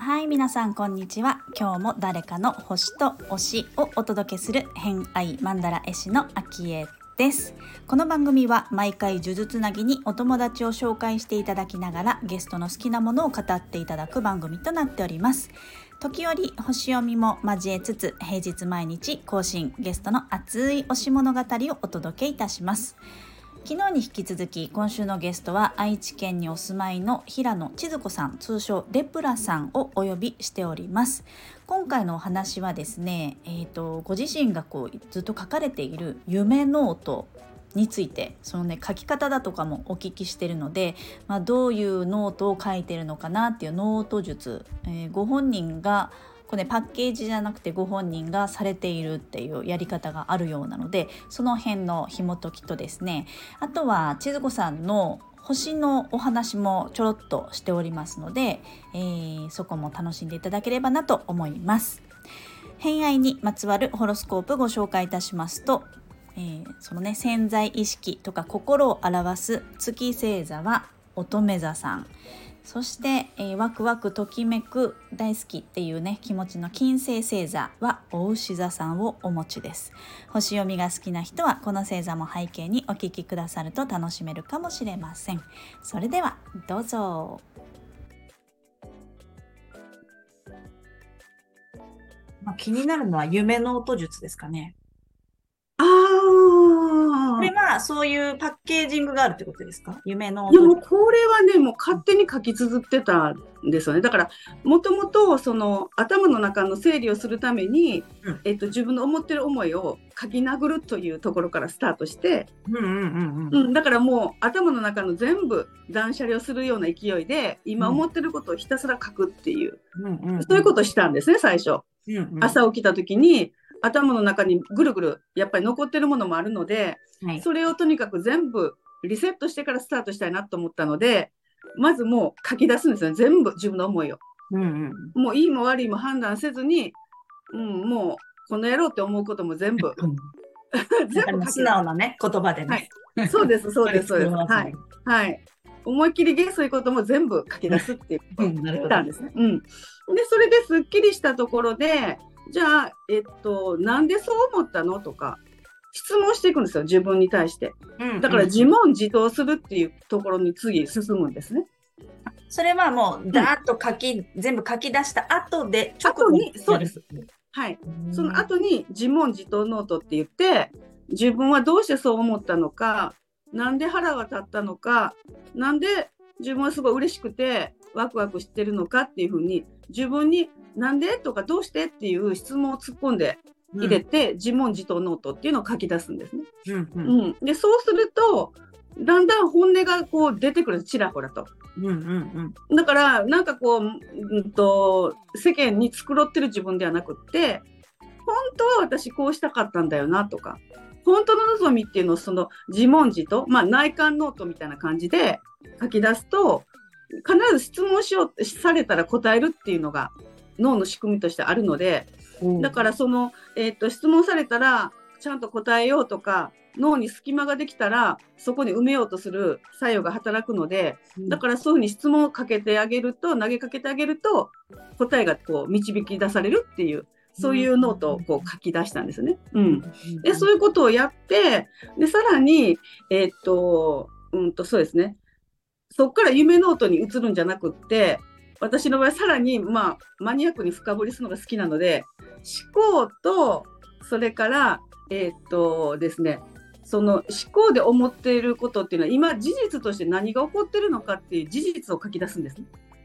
はい皆さんこんにちは。今日も誰かの星と推しをお届けする偏愛マンダラ絵師の秋江です。この番組は毎回呪術つなぎにお友達を紹介していただきながらゲストの好きなものを語っていただく番組となっております。時折星読みも交えつつ平日毎日更新ゲストの熱い推し物語をお届けいたします昨日に引き続き今週のゲストは愛知県にお住まいの平野千鶴子さん通称レプラさんをお呼びしております。今回のお話はですね、えーと、ご自身がこうずっと書かれている夢ノートについてそのね書き方だとかもお聞きしてるので、まあ、どういうノートを書いてるのかなっていうノート術、えー、ご本人がこれ、ね、パッケージじゃなくてご本人がされているっていうやり方があるようなのでその辺の紐解きとですねあとは千鶴子さんの星のお話もちょろっとしておりますので、えー、そこも楽しんでいただければなと思います。偏愛にまつわるホロスコープご紹介いたしますと、えー、そのね潜在意識とか心を表す月星座は乙女座さん。そして、えー、ワクワクときめく大好きっていうね気持ちの金星星座はお牛座さんをお持ちです。星読みが好きな人はこの星座も背景にお聞きくださると楽しめるかもしれません。それではどうぞ。まあ気になるのは夢の音術ですかね。これはそういうパッケージングがあるってことですか？夢の。いやもうこれはね、もう勝手に書き綴ってたんですよね。だから、もともとその頭の中の整理をするために、うん、えっと、自分の思ってる思いを書き殴るというところからスタートして、だからもう頭の中の全部断捨離をするような勢いで、今思ってることをひたすら書くっていう、そういうことをしたんですね、最初。うんうん、朝起きた時に頭の中にぐるぐるやっぱり残ってるものもあるので、はい、それをとにかく全部リセットしてからスタートしたいなと思ったのでまずもう書き出すんですよ全部自分の思いを。うんうん、もういいも悪いも判断せずに、うん、もうこの野郎って思うことも全部。全部素直なね言葉でね。はい、そうです そうですそうです。はい、はい、思いっきりゲそういうことも全部書き出すっていう。ことたんですね。うん、でそれですっきりしたところでじゃあ、えっと、なんでそう思ったの？とか、質問していくんですよ、自分に対して。だから自問自答するっていうところに次進むんですね。それはもう、だーっと書き、うん、全部書き出した後で、後に、そうです。はい。その後に自問自答ノートって言って、自分はどうしてそう思ったのか、なんで腹が立ったのか、なんで自分はすごい嬉しくてワクワクしてるのかっていうふうに自分になんで？とかどうして？っていう質問を突っ込んで入れて、うん、自問自答ノートっていうのを書き出すんですね。うん、うん。うん、でそうするとだんだん本音がこう出てくるちらほらと。うんうんうん、だからなんかこう、うんと、世間に繕ってる自分ではなくって本当は私こうしたかったんだよなとか本当の望みっていうのをその自問自答、まあ、内観ノートみたいな感じで書き出すと必ず質問しようされたら答えるっていうのが脳の仕組みとしてあるので、だからその、えー、っと質問されたらちゃんと答えようとか脳に隙間ができたらそこに埋めようとする作用が働くのでだからそういうふうに質問をかけてあげると投げかけてあげると答えがこう導き出されるっていうそういうノートをこう書き出したんですね。うん、でそういうことをやってでさらに、えー、っとうんとそうですね。そこから夢ノートに移るんじゃなくって私の場合さらに、まあ、マニアックに深掘りするのが好きなので思考とそれからえー、っとですねその思考で思っていることっていうのは今事実として何が起こってるのかっていう事実を書き出すんですね。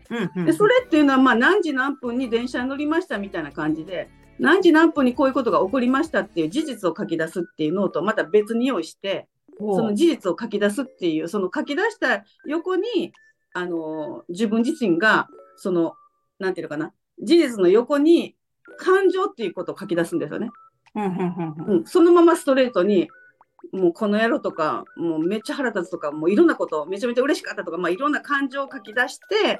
うんうん、でそれっていうのはまあ何時何分に電車に乗りましたみたいな感じで何時何分にこういうことが起こりましたっていう事実を書き出すっていうノートをまた別に用意してその事実を書き出すっていうその書き出した横にあの自分自身がそのなんていうのかな事実の横に感情っていうことを書き出すんですよね。うん、そのままストレートにもうこの野郎とかもうめっちゃ腹立つとかもういろんなことめちゃめちゃ嬉しかったとか、まあ、いろんな感情を書き出して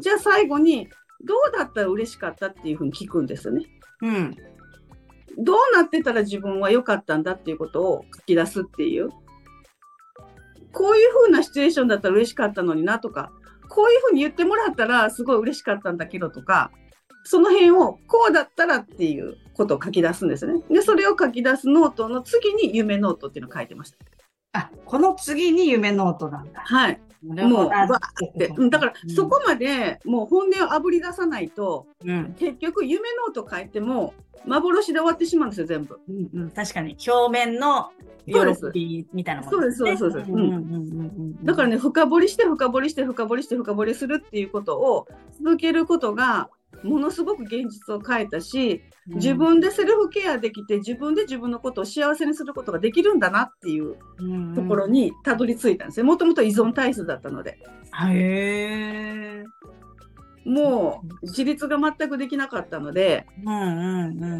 じゃあ最後にどうだったら嬉しかったっていうふうに聞くんですよね。うん、どうなってたら自分は良かったんだっていうことを書き出すっていう。こういう風なシチュエーションだったら嬉しかったのになとか、こういう風に言ってもらったらすごい嬉しかったんだけどとか、その辺をこうだったらっていうことを書き出すんですね。で、それを書き出すノートの次に夢ノートっていうのを書いてました。あ、この次に夢ノートなんだ。はい。もう、わって。だから、そこまでもう本音をあぶり出さないと、うん、結局夢ノート書いても、幻で終わってしまうんですよ、全部。うんうん、確かに。表面の喜びみたいなもの、ね、そうです、そうです、そうです。だからね、深掘りして、深掘りして、深掘りして、深掘りするっていうことを続けることが、ものすごく現実を変えたし、自分でセルフケアできて自分で自分のことを幸せにすることができるんだなっていうところにたどり着いたんですねもともと依存体質だったので。へもう自立が全くできなかったので、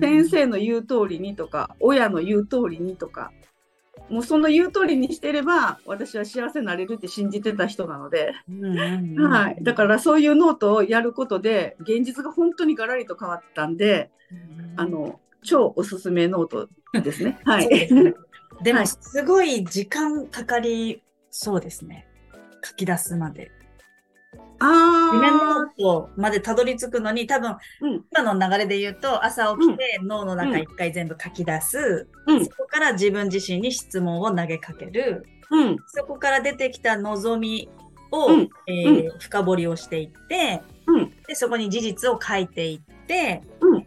先生の言う通りにとか親の言う通りにとかもうその言う通りにしてれば私は幸せになれるって信じてた人なので、はい、だからそういうノートをやることで現実が本当にガラリと変わったんで、あの超おすすめノートですね。はい、でもすごい時間かかりそうですね。書き出すまで。あ夢ノートまでたどり着くのに、多分、うん、今の流れで言うと、朝起きて脳の中一回全部書き出す、うん、そこから自分自身に質問を投げかける、うん、そこから出てきた望みを、うん、えー、深掘りをしていって、で、そこに事実を書いていって、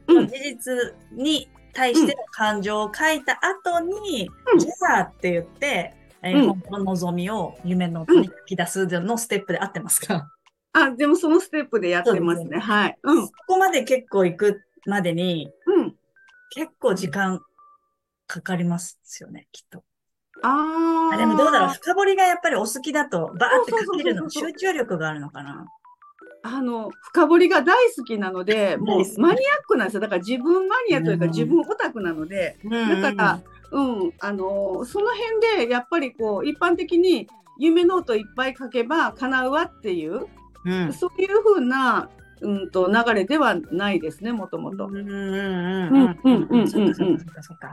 事実に対しての感情を書いた後に、じゃあって言って、えー、本当の望みを夢のに書き出すのステップで合ってますか？あ、でもそのステップでやってますね。すねはい。うん。そこまで結構行くまでに、うん。結構時間かかりますよね、きっと。ああ。でもどうだろう、深掘りがやっぱりお好きだと、バーって書けるの、集中力があるのかな？あの、深掘りが大好きなので、もうマニアックなんですよ。だから自分マニアというか、自分オタクなので、だから、うん、あの、その辺で、やっぱりこう、一般的に夢ノートいっぱい書けば叶うわっていう、うん、そういうふうな、うんと流れではないですね、もともと。うんうんうんうんうん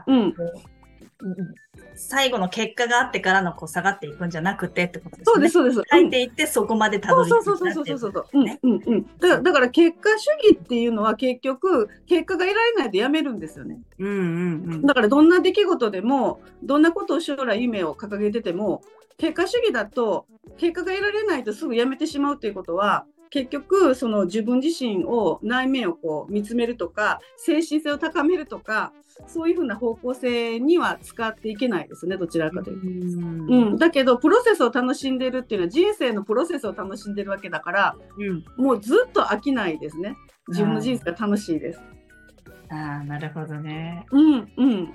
うんうん最後の結果があってからのこう下がっていくんじゃなくてってことですね。そうです、そうです。書いていってそこまでたどり着くそうそうそうそうそうそう。うんうんうん。だからだから結果主義っていうのは結局結果が得られないとやめるんですよね。うんうんうん。だからどんな出来事でもどんなことを将来夢を掲げてても結果主義だと結果が得られないとすぐやめてしまうということは結局その自分自身を内面をこう見つめるとか精神性を高めるとかそういうふうな方向性には使っていけないですねどちらかというと。うん、だけどプロセスを楽しんでるっていうのは人生のプロセスを楽しんでるわけだから、うん、もうずっと飽きないですね自分の人生が楽しいです。ああなるほどね。うんうん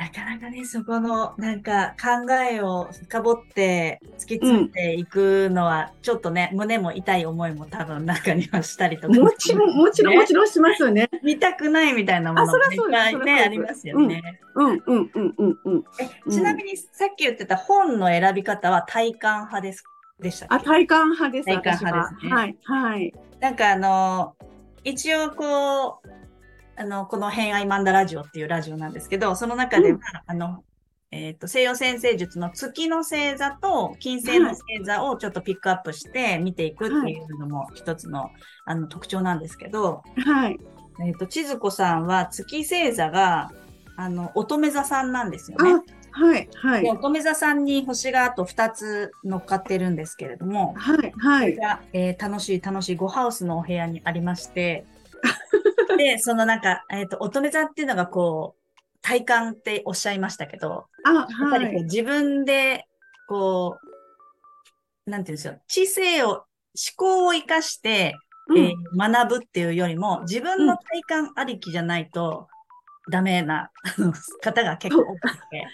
なかなかね、そこのなんか考えを深掘って突き詰めていくのは、ちょっとね、うん、胸も痛い思いも多分中にはしたりとか、ね、もちろん、もちろん、もちろんしますよね。見たくないみたいなものもね、ねありますよね。うん、うん、うん、うん、うん。え、ちなみにさっき言ってた本の選び方は体感派ですでしたあ、体感派です。体感派ですね。はい、はい。なんかあの、一応こう、あの、この偏愛マンダラジオっていうラジオなんですけど、その中では、うん、あの、えっ、ー、と、西洋先生術の月の星座と金星の星座をちょっとピックアップして見ていくっていうのも一つの、はい、あの特徴なんですけど、はい。えっ、ー、と、千鶴子さんは月星座が、あの、乙女座さんなんですよね。はい、はい。乙女座さんに星があと2つ乗っかってるんですけれども、はい、はい。えー、楽しい楽しい5ハウスのお部屋にありまして、で、そのなんか、えっ、ー、と、乙女座っていうのがこう、体感っておっしゃいましたけど、あやっぱりこう自分で、こう、なんていうんですよ、知性を、思考を生かして、うん、えー、学ぶっていうよりも、自分の体感ありきじゃないと、ダメな 方が結構多くて。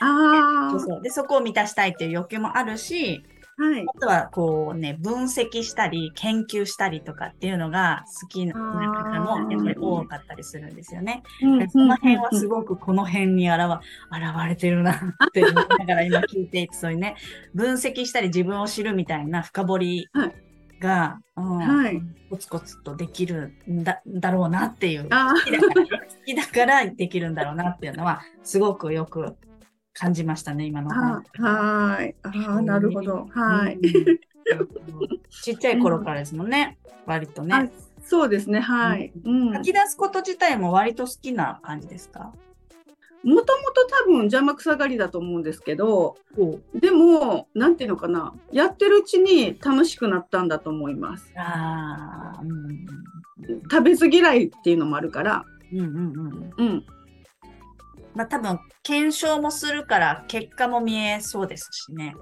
あそうそう。で、そこを満たしたいっていう欲求もあるし、はい、あとはこうね、分析したり、研究したりとかっていうのが好きな方もやっぱり多かったりするんですよね。その辺はすごくこの辺に現現れてるなって思いながら今聞いていて、そういうね、分析したり自分を知るみたいな深掘りが、うん、はい、コツコツとできるんだだろうなっていう。好きだから 好きだからできるんだろうなっていうのはすごくよく感じましたね今の。話。はい。あなるほど。はい、ちっちゃい頃からですもんね、割とね。そうですね。はい、うん、書き出すこと自体も割と好きな感じですか？もともと多分邪魔くさがりだと思うんですけど、でも、なんていうのかな、やってるうちに楽しくなったんだと思います。あうん、食べず嫌いっていうのもあるから。うんうんうん。うん。まあ多分、検証もするから結果も見えそうですしね。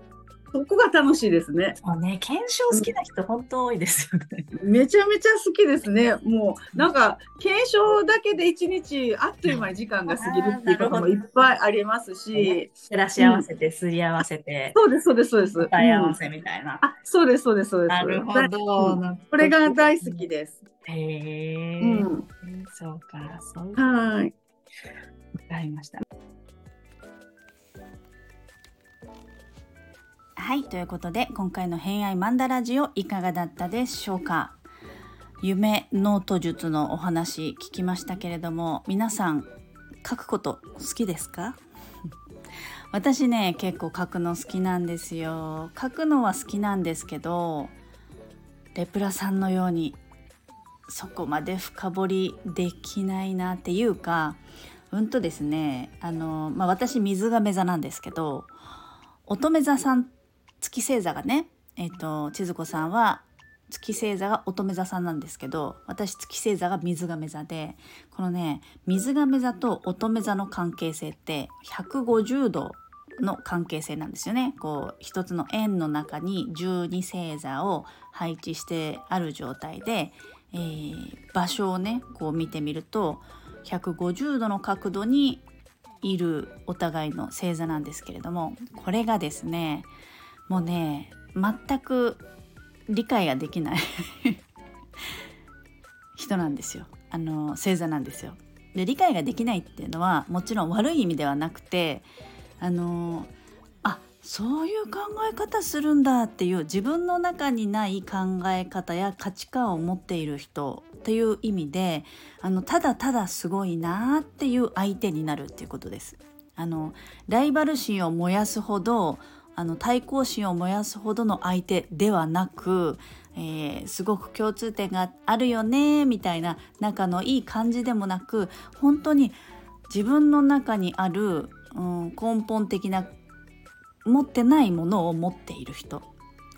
そこが楽しいですね。そうね、検証好きな人、本当多いですよね。めちゃめちゃ好きですね。もう、なんか、検証だけで一日あっという間に時間が過ぎるっていうこともいっぱいありますし。照らし合わせて、すり合わせて。そうです、そうです、そうです。答え合わせみたいな。あ、そうです、そうです、そうです。なるほど。これが大好きです。へえ。うん。そうか、そう。はい。わかりました。はいということで今回の偏愛マンダラジオいかがだったでしょうか？夢ノート術のお話聞きましたけれども皆さん書くこと好きですか？私ね結構書くの好きなんですよ。書くのは好きなんですけどレプラさんのようにそこまで深掘りできないなっていうかうんとですねあの、まあ、私水亀座なんですけど乙女座さん月星座がねえっ、ー、と千鶴子さんは月星座が乙女座さんなんですけど私月星座が水亀座でこのね水亀座と乙女座の関係性って150度の関係性なんですよね。こう一つの円の中に12星座を配置してある状態で、えー、場所をねこう見てみると150度の角度にいるお互いの星座なんですけれどもこれがですねもうね全く理解ができない 人なんですよあの星座なんですよ。で理解ができないっていうのはもちろん悪い意味ではなくてあのあそういう考え方するんだっていう自分の中にない考え方や価値観を持っている人っていう意味であのただただすごいなっていう相手になるっていうことです。あのライバル心を燃やすほどあの対抗心を燃やすほどの相手ではなく、えー、すごく共通点があるよねみたいな仲のいい感じでもなく本当に自分の中にある、うん、根本的な持ってないものを持っている人。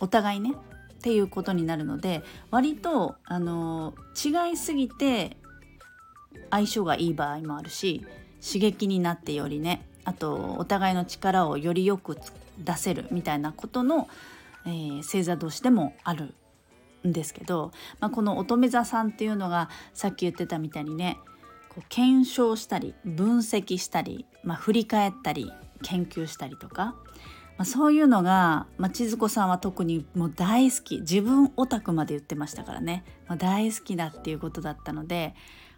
お互いね。っていうことになるので割とあの違いすぎて相性がいい場合もあるし刺激になってよりねあとお互いの力をよりよく出せるみたいなことの、えー、星座同士でもあるんですけど、まあ、この乙女座さんっていうのがさっき言ってたみたいにねこう検証したり分析したり、まあ、振り返ったり研究したりとか、まあ、そういうのが、まあ、千鶴子さんは特にもう大好き。自分オタクまで言ってましたからね、まあ、大好きだっていうことだったので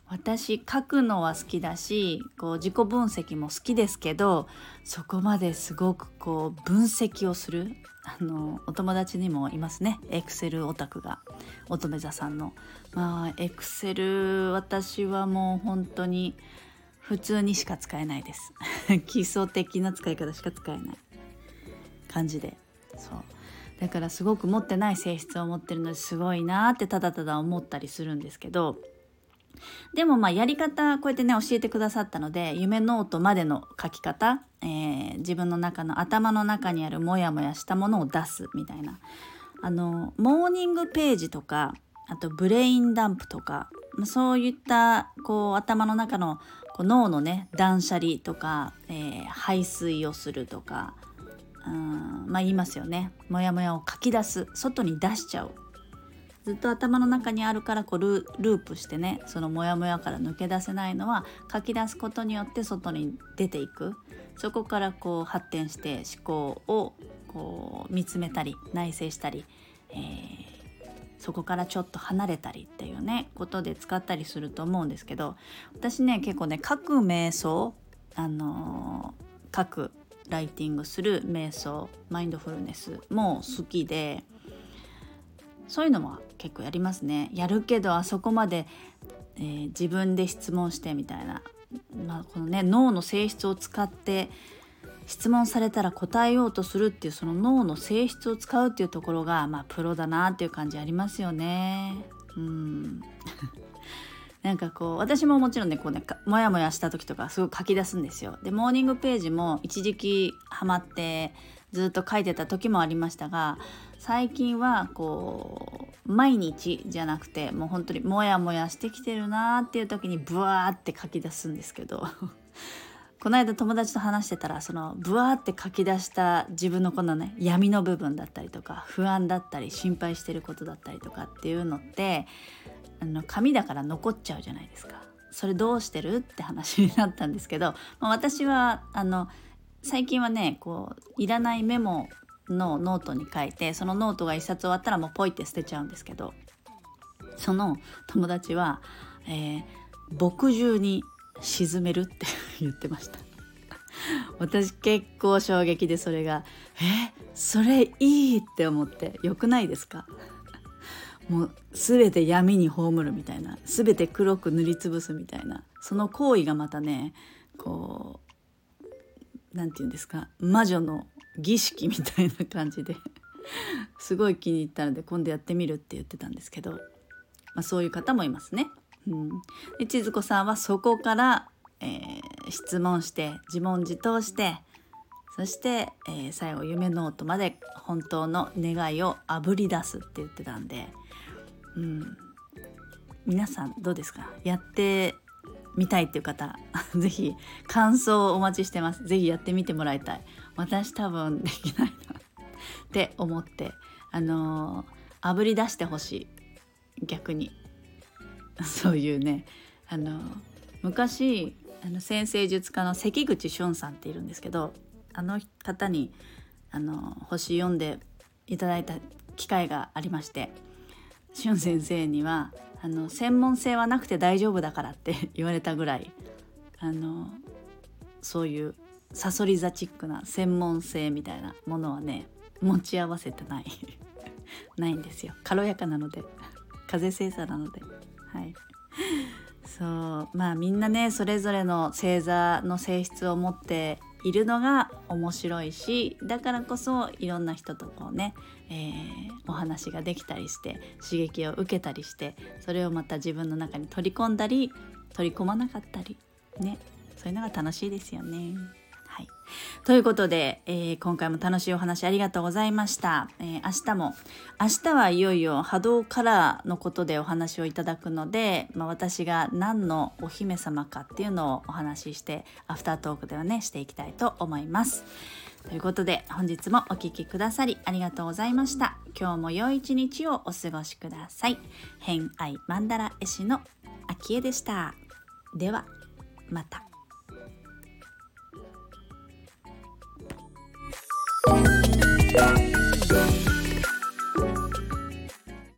私書くのは好きだしこう自己分析も好きですけどそこまですごくこう分析をするあのお友達にもいますね。エクセルオタクが。乙女座さんの。まあエクセル私はもう本当に普通にしか使えないです。基礎的な使い方しか使えない感じで。そう。だからすごく持ってない性質を持ってるのですごいなってただただ思ったりするんですけど。でもまあやり方こうやってね教えてくださったので夢ノートまでの書き方、えー、自分の中の頭の中にあるモヤモヤしたものを出すみたいな。あのモーニングページとかあとブレインダンプとかそういったこう頭の中のこう脳のね断捨離とか、えー、排水をするとかうんまあ言いますよね。モヤモヤを書き出す。外に出しちゃう。ずっと頭の中にあるからこうループしてねそのモヤモヤから抜け出せないのは書き出すことによって外に出ていく。そこからこう発展して思考をこう見つめたり内省したり、えー、そこからちょっと離れたりっていうねことで使ったりすると思うんですけど私ね結構ね書く瞑想あのー、書くライティングする瞑想マインドフルネスも好きで。そういうのも結構やりますねやるけどあそこまで、えー、自分で質問してみたいな、まあ、このね脳の性質を使って質問されたら答えようとするっていうその脳の性質を使うっていうところがまあプロだなっていう感じありますよね。うん なんかこう私ももちろんねこうねモヤモヤした時とかすごい書き出すんですよ。でモーニングページも一時期ハマってずっと書いてた時もありましたが最近はこう毎日じゃなくてもう本当にモヤモヤしてきてるなーっていう時にブワーって書き出すんですけどこの間友達と話してたらそのブワーって書き出した自分のこのね闇の部分だったりとか不安だったり心配してることだったりとかっていうのってあの紙だから残っちゃうじゃないですか。それどうしてる？って話になったんですけど、まあ、私はあの最近はねこういらないメモのノートに書いてそのノートが一冊終わったらもうポイって捨てちゃうんですけどその友達は、えー、墨汁に沈めるって 言ってました。私結構衝撃でそれがえそれいいって思ってよくないですか？もう全て闇に葬るみたいな全て黒く塗りつぶすみたいなその行為がまたねこう何て言うんですか？魔女の儀式みたいな感じですごい気に入ったので今度やってみるって言ってたんですけど、まあ、そういう方もいますね。うん、で千鶴子さんはそこから、えー、質問して自問自答してそして、えー、最後夢ノートまで本当の願いをあぶり出すって言ってたんで、うん、皆さんどうですか？やってみたいっていう方 是非感想をお待ちしてます。是非やってみてもらいたい。私多分できないなって思ってあのー、あぶり出してほしい。逆に。そういうねあの昔あの先生術家の関口俊さんっているんですけどあの方にあの星読んでいただいた機会がありまして俊先生にはあの専門性はなくて大丈夫だからって 言われたぐらいあのそういうさそり座チックな専門性みたいなものはね持ち合わせてない。ないんですよ。軽やかなので。風星座なので。はいそうまあみんなねそれぞれの星座の性質を持っているのが面白いしだからこそいろんな人とこうね、えー、お話ができたりして刺激を受けたりしてそれをまた自分の中に取り込んだり取り込まなかったりねそういうのが楽しいですよね。ということで、えー、今回も楽しいお話ありがとうございました、えー、明日も明日はいよいよ波動カラーのことでお話をいただくので、まあ、私が何のお姫様かっていうのをお話ししてアフタートークではねしていきたいと思います。ということで本日もお聴きくださりありがとうございました。今日も良い一日をお過ごしください。偏愛マンダラ絵師の秋江でした。ではまた。Thank you.